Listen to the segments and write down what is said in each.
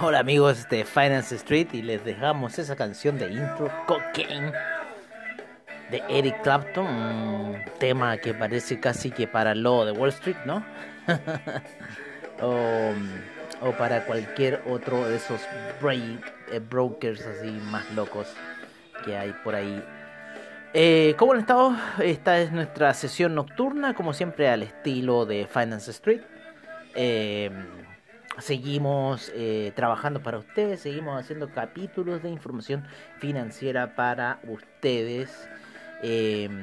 Hola amigos de Finance Street y les dejamos esa canción de intro, Cocaine, de Eric Clapton, un tema que parece casi que para logo de Wall Street, ¿no? o, para cualquier otro de esos eh, brokers así más locos que hay por ahí. Eh, ¿Cómo han estado? Esta es nuestra sesión nocturna, como siempre al estilo de Finance Street. Eh, seguimos eh, trabajando para ustedes, seguimos haciendo capítulos de información financiera para ustedes. Em,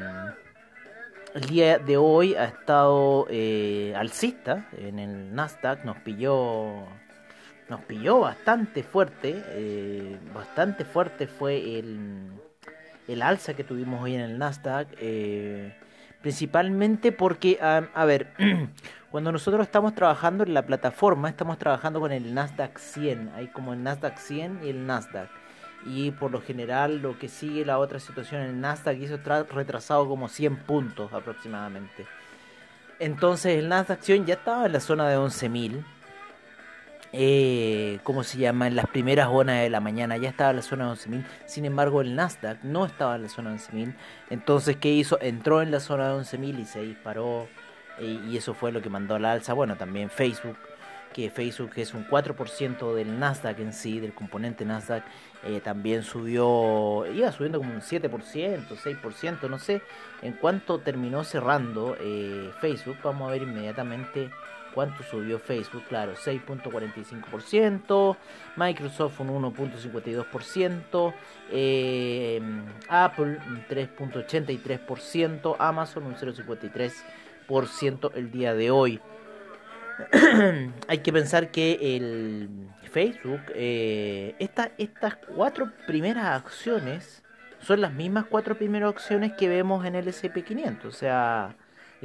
el día de hoy ha estado eh, alcista en el Nasdaq, nos pilló nos pilló bastante fuerte, bastante fuerte fue el, el alza que tuvimos hoy en el Nasdaq, principalmente porque, a ver, Cuando nosotros estamos trabajando en la plataforma, estamos trabajando con el Nasdaq 100, hay como el Nasdaq 100 y el Nasdaq. Y por lo general lo que sigue la otra situación, el Nasdaq hizo retrasado como 100 puntos aproximadamente. Entonces el Nasdaq 100 ya estaba en la zona de 11.000. Eh, ¿Cómo se llama? En las primeras horas de la mañana ya estaba en la zona de 11.000. Sin embargo el Nasdaq no estaba en la zona de 11.000. Entonces ¿qué hizo? Entró en la zona de 11.000 y se disparó y eso fue lo que mandó a la alza. Bueno, también Facebook, que Facebook es un 4% del Nasdaq en sí, del componente Nasdaq, eh, también subió, iba subiendo como un 7%, 6%, no sé en cuánto terminó cerrando eh, Facebook. Vamos a ver inmediatamente cuánto subió Facebook, claro, 6.45%, Microsoft un 1.52%, eh, Apple un 3.83%, Amazon un 0.53% el día de hoy. Hay que pensar que el Facebook, eh, estas cuatro primeras acciones son las mismas cuatro primeras acciones que vemos en el SP500, o sea,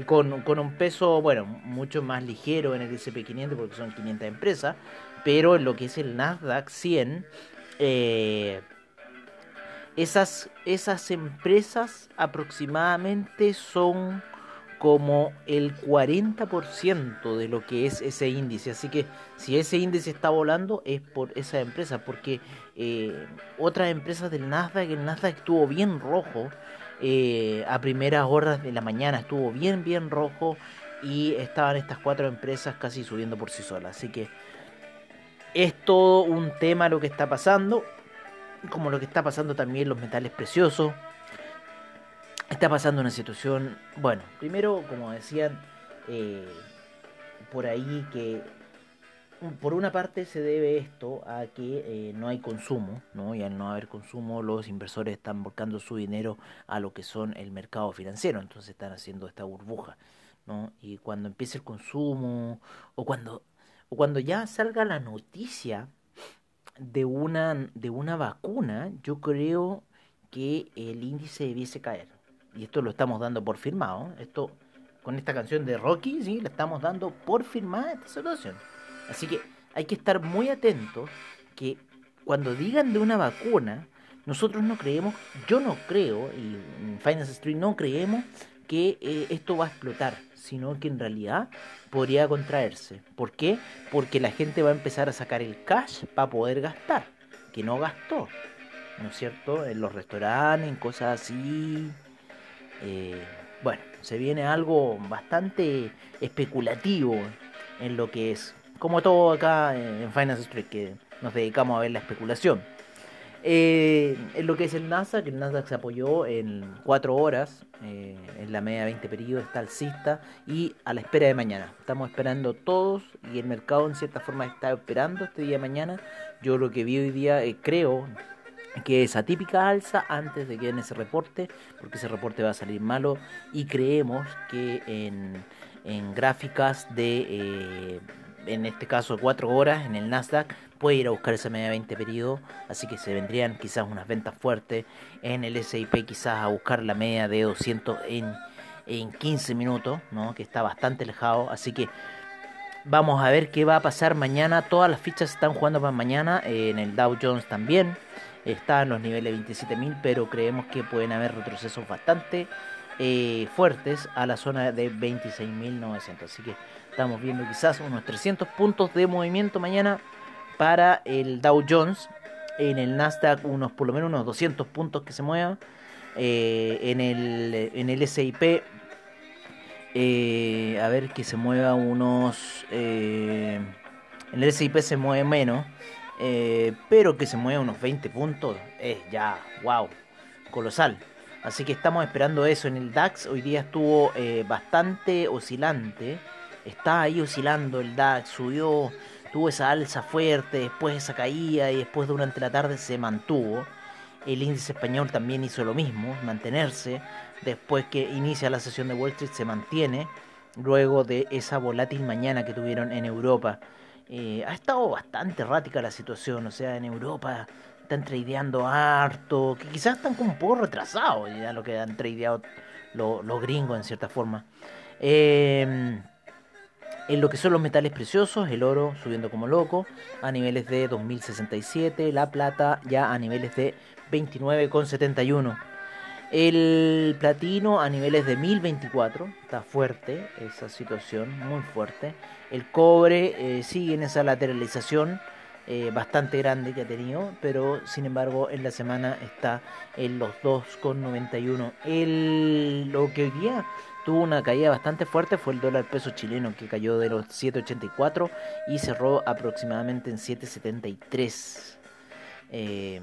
con, con un peso, bueno, mucho más ligero en el SP500 porque son 500 empresas, pero en lo que es el Nasdaq 100, eh, esas, esas empresas aproximadamente son como el 40% de lo que es ese índice. Así que si ese índice está volando es por esa empresa, porque eh, otras empresas del Nasdaq, el Nasdaq estuvo bien rojo eh, a primeras horas de la mañana, estuvo bien, bien rojo y estaban estas cuatro empresas casi subiendo por sí solas. Así que es todo un tema lo que está pasando, como lo que está pasando también los metales preciosos está pasando una situación, bueno, primero, como decían, eh, por ahí que por una parte se debe esto a que eh, no hay consumo, ¿no? Y al no haber consumo, los inversores están volcando su dinero a lo que son el mercado financiero, entonces están haciendo esta burbuja, ¿no? Y cuando empiece el consumo, o cuando, o cuando ya salga la noticia de una, de una vacuna, yo creo que el índice debiese caer y esto lo estamos dando por firmado, esto con esta canción de Rocky, sí, le estamos dando por firmada esta situación. Así que hay que estar muy atentos que cuando digan de una vacuna, nosotros no creemos, yo no creo, y en Finance Street no creemos que eh, esto va a explotar, sino que en realidad podría contraerse. ¿Por qué? Porque la gente va a empezar a sacar el cash para poder gastar, que no gastó, ¿no es cierto? En los restaurantes, en cosas así, eh, bueno, se viene algo bastante especulativo en lo que es, como todo acá en Finance Street, que nos dedicamos a ver la especulación. Eh, en lo que es el Nasdaq, el Nasdaq se apoyó en 4 horas, eh, en la media 20 periodos está alcista y a la espera de mañana. Estamos esperando todos y el mercado en cierta forma está esperando este día de mañana. Yo lo que vi hoy día, creo, que es atípica alza antes de que en ese reporte, porque ese reporte va a salir malo y creemos que en, en gráficas de, eh, en este caso, 4 horas en el Nasdaq, puede ir a buscar esa media 20 periodo, así que se vendrían quizás unas ventas fuertes en el SIP, quizás a buscar la media de 200 en, en 15 minutos, ¿no? que está bastante alejado, así que vamos a ver qué va a pasar mañana, todas las fichas están jugando para mañana, en el Dow Jones también, está en los niveles 27.000, pero creemos que pueden haber retrocesos bastante eh, fuertes a la zona de 26.900. Así que estamos viendo quizás unos 300 puntos de movimiento mañana para el Dow Jones. En el Nasdaq unos por lo menos unos 200 puntos que se muevan. Eh, en, el, en el SIP eh, a ver que se mueva unos... en el SIP se mueve menos. pero que se mueva unos 20 puntos es ya, wow, colosal. Así que estamos esperando eso. En el DAX hoy día estuvo eh, bastante oscilante. Está ahí oscilando el DAX. Subió, tuvo esa alza fuerte, después esa caída y después durante la tarde se mantuvo. El índice español también hizo lo mismo, mantenerse. Después que inicia la sesión de Wall Street se mantiene. Luego de esa volátil mañana que tuvieron en Europa. Eh, ha estado bastante errática la situación. O sea, en Europa están tradeando harto, que quizás están como un poco retrasados ya lo que han tradeado los, gringos en cierta forma. Em, en lo que son los metales preciosos, el oro subiendo como loco a niveles de 2067, la plata ya a niveles de 29,71. El platino a niveles de 1024, está fuerte esa situación, muy fuerte. El cobre eh, sigue en esa lateralización eh, bastante grande que ha tenido, pero sin embargo en la semana está en los 2,91. El, lo que hoy día tuvo una caída bastante fuerte fue el dólar peso chileno que cayó de los 7,84 y cerró aproximadamente en 7,73. Eh,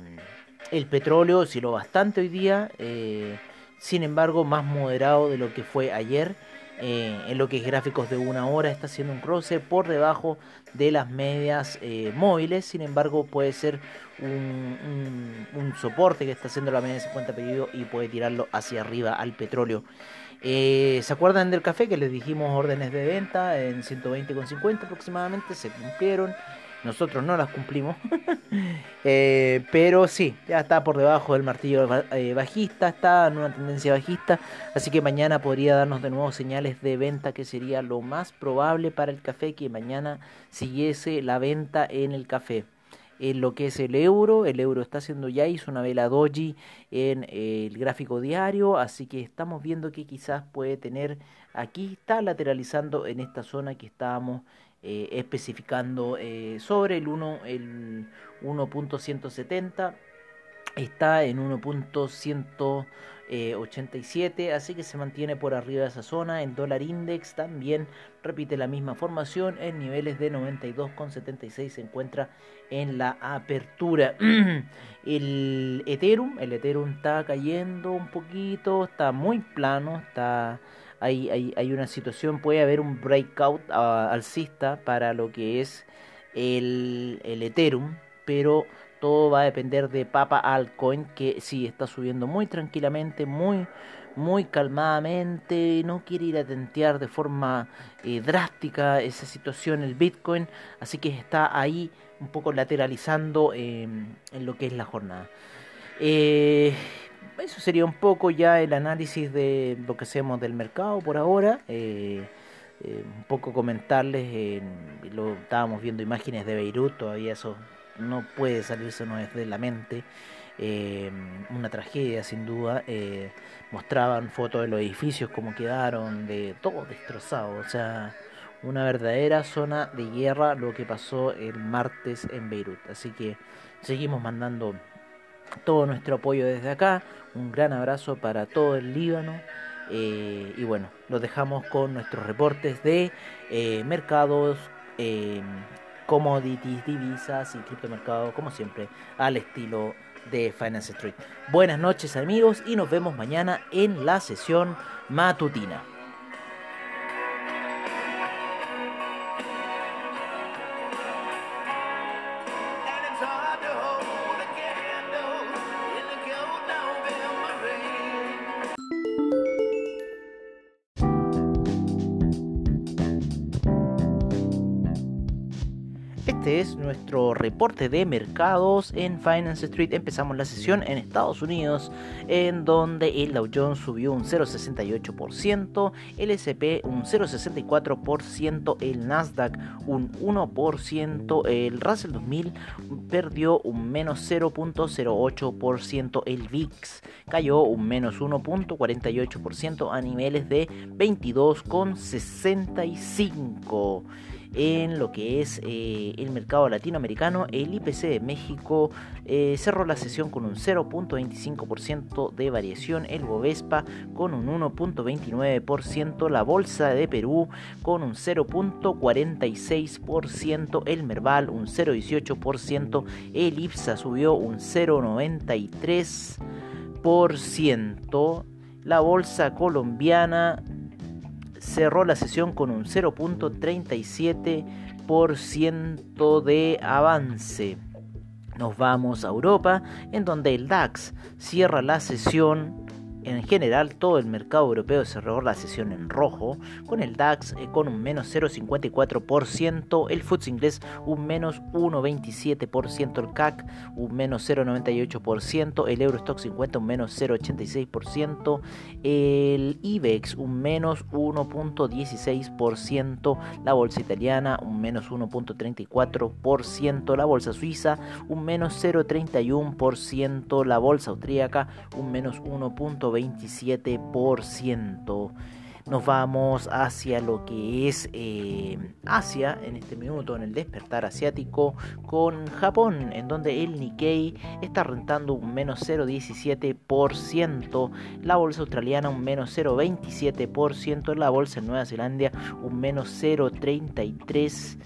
el petróleo osciló bastante hoy día, eh, sin embargo más moderado de lo que fue ayer eh, en lo que es gráficos de una hora está haciendo un cruce por debajo de las medias eh, móviles sin embargo puede ser un, soporte que está haciendo la media de 50 pedidos y puede tirarlo hacia arriba al petróleo ¿Se acuerdan del café que les dijimos órdenes de venta en 120,50 aproximadamente? Se cumplieron. Nosotros no las cumplimos. Eh, pero sí, ya está por debajo del martillo eh, bajista, está en una tendencia bajista. Así que mañana podría darnos de nuevo señales de venta, que sería lo más probable para el café, que mañana siguiese la venta en el café. En lo que es el euro, el euro está haciendo ya, hizo una vela doji en el gráfico diario, así que estamos viendo que quizás puede tener, aquí está lateralizando en esta zona que estábamos eh, especificando eh, sobre el 1 el 1.170 está en 1.187 así que se mantiene por arriba de esa zona. El dólar index también repite la misma formación en niveles de 92,76 se encuentra en la apertura. El ethereum el ethereum está cayendo un poquito está muy plano está hay, hay, una situación, puede haber un breakout uh, alcista para lo que es el, el Ethereum, pero todo va a depender de Papa Altcoin, que sí está subiendo muy tranquilamente, muy, muy calmadamente, no quiere ir a tentear de forma eh, drástica esa situación el Bitcoin, así que está ahí un poco lateralizando em, en lo que es la jornada. Eh, eso sería un poco ya el análisis de lo que hacemos del mercado por ahora. Eh, eh, un poco comentarles, lo estábamos viendo imágenes de Beirut, todavía eso no puede salirse no es de la mente. Eh, una tragedia sin duda. mostraban fotos de los edificios como quedaron, de todo destrozado. O sea, una verdadera zona de guerra lo que pasó el martes en Beirut. Así que seguimos mandando todo nuestro apoyo desde acá. Un gran abrazo para todo el Líbano. Eh, y bueno, los dejamos con nuestros reportes de eh, mercados, eh, commodities, divisas y criptomercados, como siempre, al estilo de Finance Street. Buenas noches amigos y nos vemos mañana en la sesión matutina. Nuestro reporte de mercados en Finance Street. Empezamos la sesión en Estados Unidos, en donde el Dow Jones subió un 0,68%, el SP un 0,64%, el Nasdaq un 1%, el Russell 2000 perdió un menos 0,08%, el VIX cayó un menos 1,48% a niveles de 22,65% en lo que es eh, el mercado latinoamericano. El IPC de México eh, cerró la sesión con un 0.25% de variación, el Bovespa con un 1.29%, la Bolsa de Perú con un 0.46%, el Merval un 0.18%, el IPSA subió un 0.93%, la Bolsa colombiana cerró la sesión con un 0.37% de avance. Nos vamos a Europa, en donde el DAX cierra la sesión en general, todo el mercado europeo cerró la sesión en rojo, con el DAX eh, con un menos 0,54%, el FTSE inglés un menos 1,27%, el CAC un menos 0,98%, el Eurostock 50 un menos 0,86%, el IBEX un menos 1,16%, la bolsa italiana un menos 1,34%, la bolsa suiza un menos 0,31%, la bolsa austríaca un menos 1,20%. 27%. Nos vamos hacia lo que es eh, Asia en este minuto, en el despertar asiático, con Japón, en donde el Nikkei está rentando un menos 0,17%, la bolsa australiana un menos 0,27%, la bolsa en Nueva Zelanda un menos 0,33%.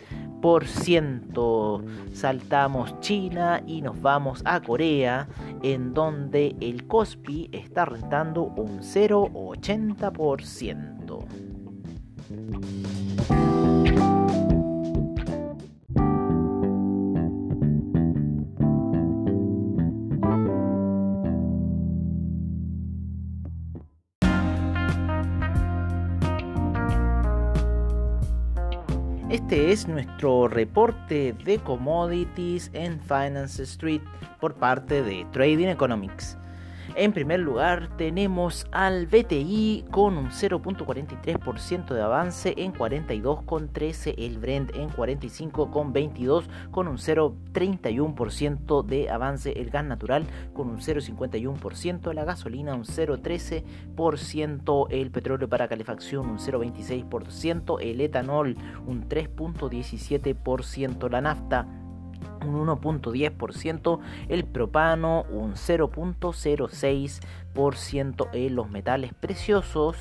Saltamos China y nos vamos a Corea, en donde el Kospi está rentando un 0,80%. Este es nuestro reporte de commodities en Finance Street por parte de Trading Economics. En primer lugar tenemos al BTI con un 0.43% de avance en 42,13, el Brent en 45,22 con un 0.31% de avance, el gas natural con un 0.51%, la gasolina un 0.13%, el petróleo para calefacción un 0.26%, el etanol un 3.17%, la nafta un 1.10%, el propano un 0.06% en los metales preciosos,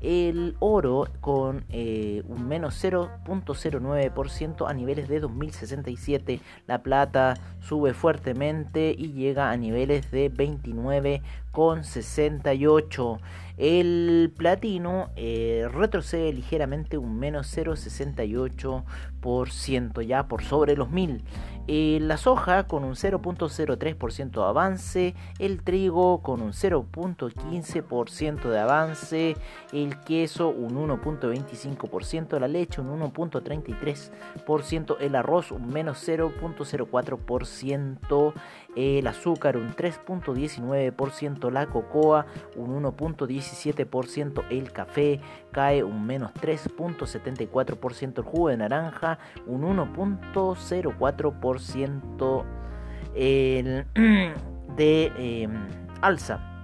el oro con eh, un menos 0.09% a niveles de 2067, la plata sube fuertemente y llega a niveles de 29,68. El platino eh, retrocede ligeramente un menos 0,68% ya por sobre los 1000. Eh, la soja con un 0.03% de avance, el trigo con un 0.15% de avance, el queso un 1.25%, la leche un 1.33%, el arroz un menos 0.04%, el azúcar un 3.19%, la cocoa un 1.17%, el café cae un menos 3.74%, el jugo de naranja un 1.04% de em, alza,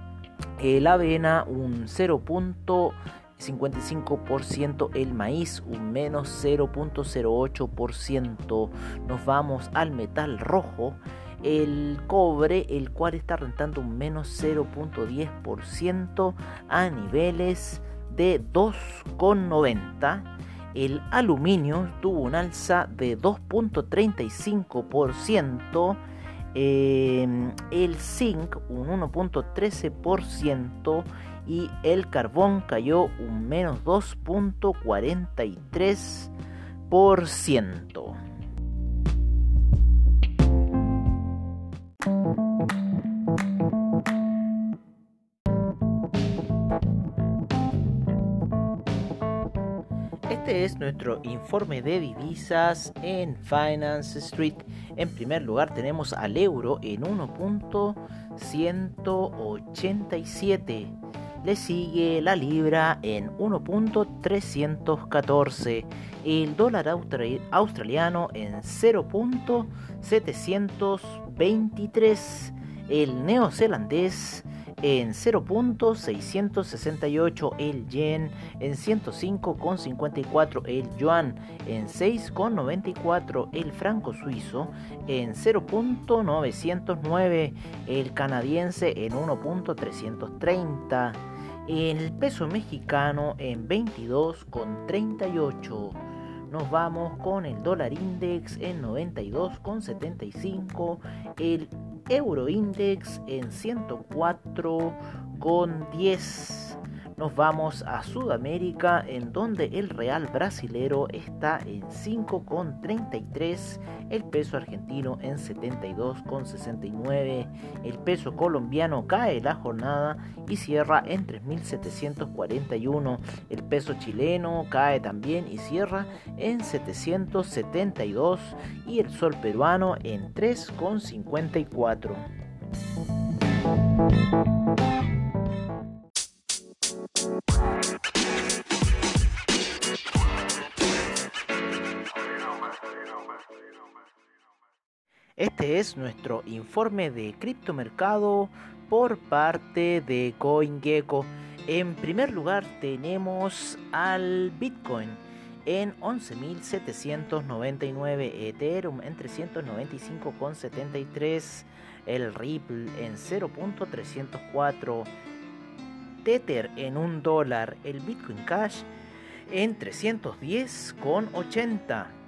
el avena un 0.55%, el maíz un menos 0.08%. Nos vamos al metal rojo el cobre, el cual está rentando un menos 0.10% a niveles de 2,90. El aluminio tuvo un alza de 2.35%. Em, el zinc un 1.13% y el carbón cayó un menos 2.43%. es nuestro informe de divisas en Finance Street. En primer lugar tenemos al euro en 1.187. Le sigue la libra en 1.314. El dólar australiano en 0.723. El neozelandés en 0.668 el yen, en 105.54 el yuan, en 6.94 el franco suizo, en 0.909 el canadiense en 1.330 el peso mexicano en 22.38 nos vamos con el dólar index en 92,75, el euro index en 104,10 nos vamos a Sudamérica en donde el real brasilero está en 5,33, el peso argentino en 72,69, el peso colombiano cae la jornada y cierra en 3.741, el peso chileno cae también y cierra en 772 y el sol peruano en 3,54. Este es nuestro informe de criptomercado por parte de CoinGecko. En primer lugar tenemos al Bitcoin en 11.799, Ethereum en 395,73, el Ripple en 0.304, Tether en 1 dólar, el Bitcoin Cash en 310,80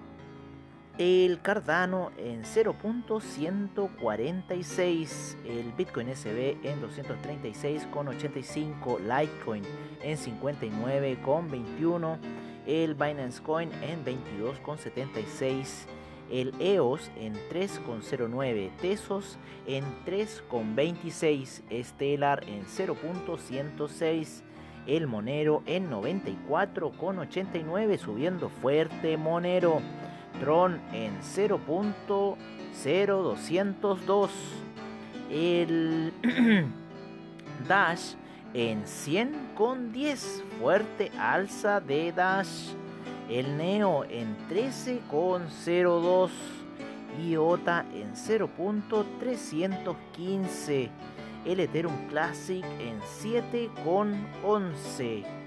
el Cardano en 0.146, el Bitcoin SB en 236,85, Litecoin en 59,21, el Binance Coin en 22,76, el EOS en 3,09, Tesos en 3,26, Stellar en 0.106, el Monero en 94,89, subiendo fuerte Monero. Tron en 0.0202. El Dash en 100 con 10. Fuerte alza de Dash. El Neo en 13,02. IOTA en 0.315. El Ethereum Classic en 7,11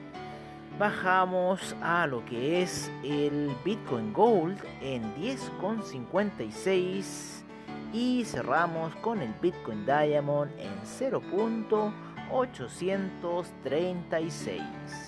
bajamos a lo que es el Bitcoin Gold en 10,56 y cerramos con el Bitcoin Diamond en 0.836.